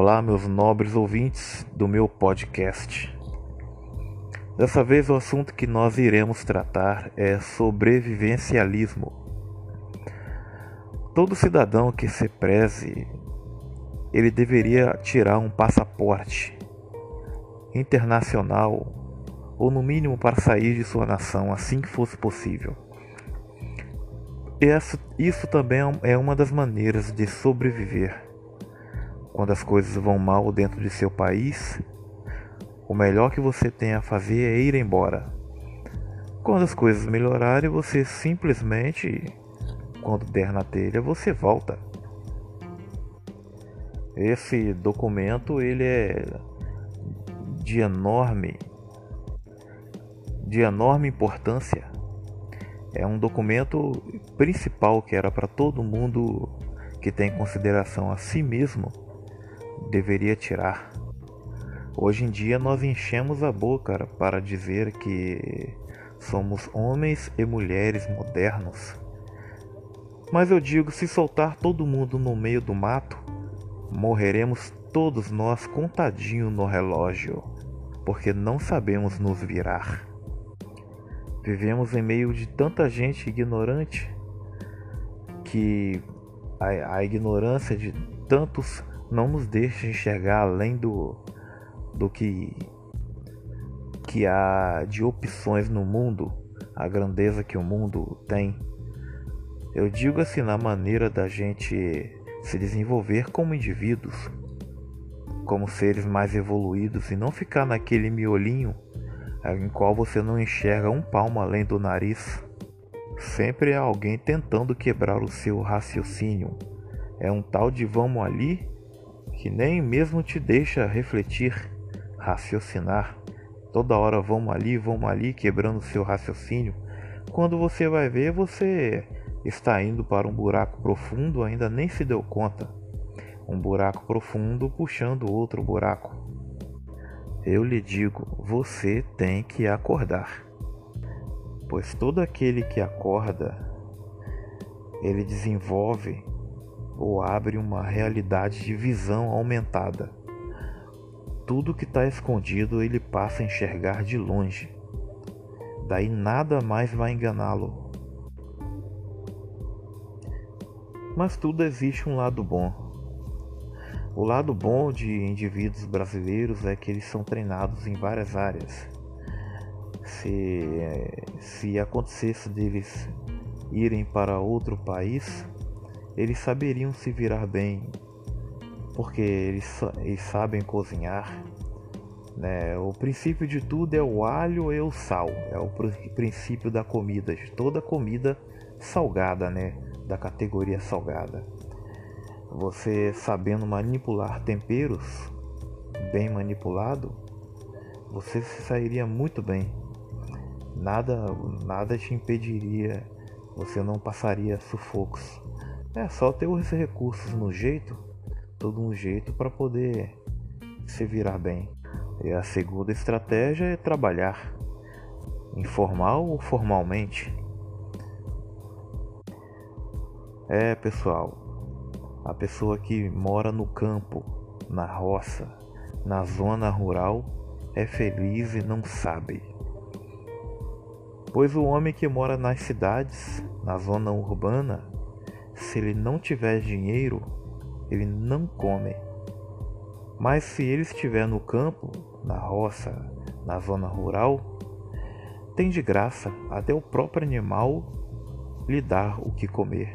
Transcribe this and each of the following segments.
Olá, meus nobres ouvintes do meu podcast. Dessa vez, o assunto que nós iremos tratar é sobrevivencialismo. Todo cidadão que se preze, ele deveria tirar um passaporte internacional ou no mínimo para sair de sua nação assim que fosse possível. Isso, isso também é uma das maneiras de sobreviver quando as coisas vão mal dentro de seu país, o melhor que você tem a fazer é ir embora. Quando as coisas melhorarem, você simplesmente, quando der na telha, você volta. Esse documento ele é de enorme de enorme importância. É um documento principal que era para todo mundo que tem consideração a si mesmo deveria tirar. Hoje em dia nós enchemos a boca para dizer que somos homens e mulheres modernos. Mas eu digo, se soltar todo mundo no meio do mato, morreremos todos nós contadinho no relógio, porque não sabemos nos virar. Vivemos em meio de tanta gente ignorante que a, a ignorância de tantos não nos deixa enxergar além do, do que, que há de opções no mundo, a grandeza que o mundo tem. Eu digo assim na maneira da gente se desenvolver como indivíduos, como seres mais evoluídos e não ficar naquele miolinho em qual você não enxerga um palmo além do nariz. Sempre há alguém tentando quebrar o seu raciocínio. É um tal de vamos ali que nem mesmo te deixa refletir, raciocinar. Toda hora vamos ali, vamos ali, quebrando seu raciocínio. Quando você vai ver, você está indo para um buraco profundo, ainda nem se deu conta. Um buraco profundo puxando outro buraco. Eu lhe digo, você tem que acordar. Pois todo aquele que acorda, ele desenvolve ou abre uma realidade de visão aumentada. Tudo que está escondido ele passa a enxergar de longe. Daí nada mais vai enganá-lo. Mas tudo existe um lado bom. O lado bom de indivíduos brasileiros é que eles são treinados em várias áreas. Se, se acontecesse deles irem para outro país, eles saberiam se virar bem, porque eles, eles sabem cozinhar. Né? O princípio de tudo é o alho e o sal, é o princípio da comida, de toda comida salgada, né? da categoria salgada. Você sabendo manipular temperos, bem manipulado, você se sairia muito bem. Nada, nada te impediria, você não passaria sufocos. É só ter os recursos no jeito, todo um jeito para poder se virar bem. E a segunda estratégia é trabalhar, informal ou formalmente. É, pessoal, a pessoa que mora no campo, na roça, na zona rural, é feliz e não sabe. Pois o homem que mora nas cidades, na zona urbana, se ele não tiver dinheiro, ele não come. Mas se ele estiver no campo, na roça, na zona rural, tem de graça até o próprio animal lhe dar o que comer.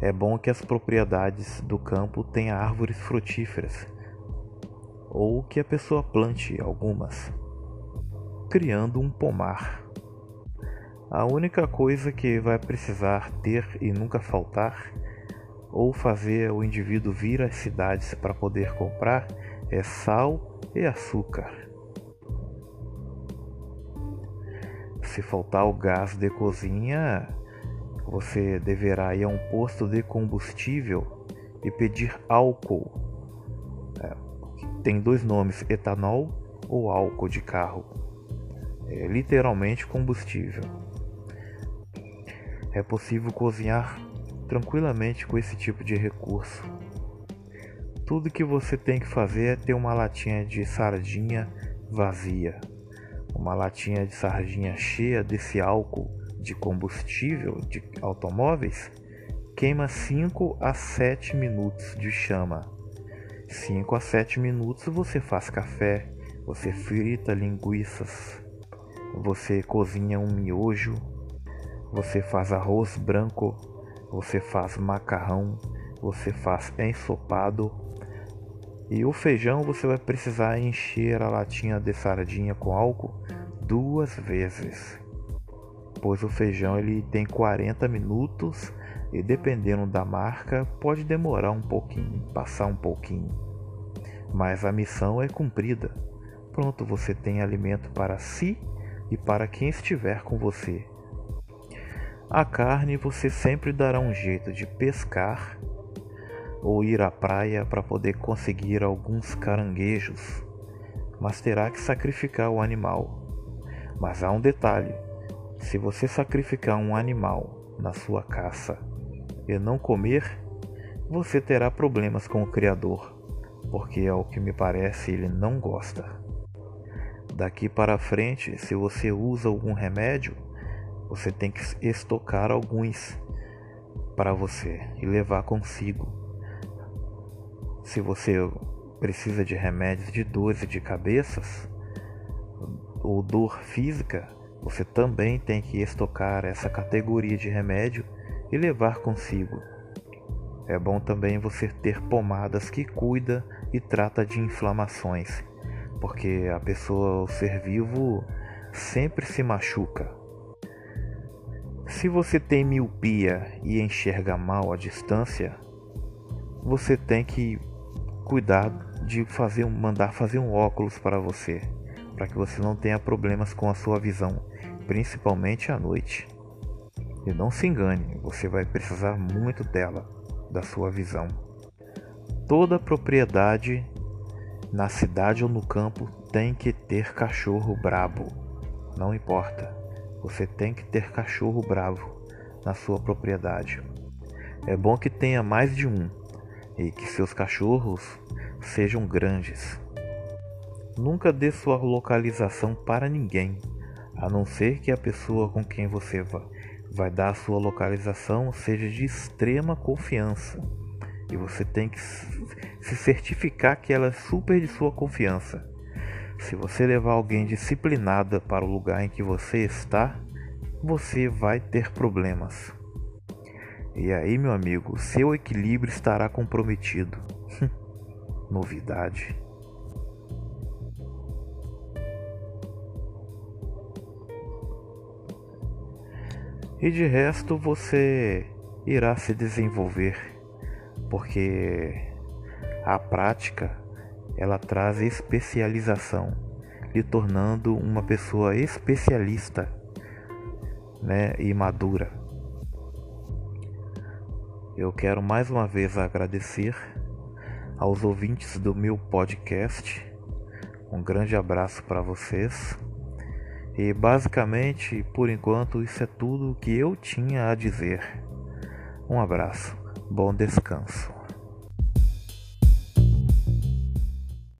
É bom que as propriedades do campo tenham árvores frutíferas, ou que a pessoa plante algumas, criando um pomar. A única coisa que vai precisar ter e nunca faltar, ou fazer o indivíduo vir às cidades para poder comprar, é sal e açúcar. Se faltar o gás de cozinha, você deverá ir a um posto de combustível e pedir álcool. É, tem dois nomes: etanol ou álcool de carro. É literalmente combustível. É possível cozinhar tranquilamente com esse tipo de recurso. Tudo que você tem que fazer é ter uma latinha de sardinha vazia, uma latinha de sardinha cheia desse álcool de combustível de automóveis. Queima 5 a 7 minutos de chama. 5 a 7 minutos você faz café, você frita linguiças, você cozinha um miojo, você faz arroz branco, você faz macarrão, você faz ensopado. E o feijão você vai precisar encher a latinha de sardinha com álcool duas vezes. Pois o feijão ele tem 40 minutos e dependendo da marca pode demorar um pouquinho, passar um pouquinho. Mas a missão é cumprida. Pronto, você tem alimento para si e para quem estiver com você. A carne você sempre dará um jeito de pescar ou ir à praia para poder conseguir alguns caranguejos, mas terá que sacrificar o animal. Mas há um detalhe: se você sacrificar um animal na sua caça e não comer, você terá problemas com o Criador, porque ao que me parece ele não gosta. Daqui para frente, se você usa algum remédio, você tem que estocar alguns para você e levar consigo se você precisa de remédios de dores de cabeças ou dor física, você também tem que estocar essa categoria de remédio e levar consigo. É bom também você ter pomadas que cuida e trata de inflamações, porque a pessoa, o ser vivo, sempre se machuca. Se você tem miopia e enxerga mal à distância, você tem que cuidar de fazer mandar fazer um óculos para você, para que você não tenha problemas com a sua visão, principalmente à noite. E não se engane, você vai precisar muito dela, da sua visão. Toda propriedade na cidade ou no campo tem que ter cachorro brabo. Não importa. Você tem que ter cachorro bravo na sua propriedade. É bom que tenha mais de um, e que seus cachorros sejam grandes. Nunca dê sua localização para ninguém, a não ser que a pessoa com quem você vai dar sua localização seja de extrema confiança. E você tem que se certificar que ela é super de sua confiança. Se você levar alguém disciplinada para o lugar em que você está, você vai ter problemas. E aí, meu amigo, seu equilíbrio estará comprometido. Novidade. E de resto você irá se desenvolver, porque a prática ela traz especialização, lhe tornando uma pessoa especialista, né, e madura. Eu quero mais uma vez agradecer aos ouvintes do meu podcast. Um grande abraço para vocês. E basicamente, por enquanto, isso é tudo que eu tinha a dizer. Um abraço, bom descanso.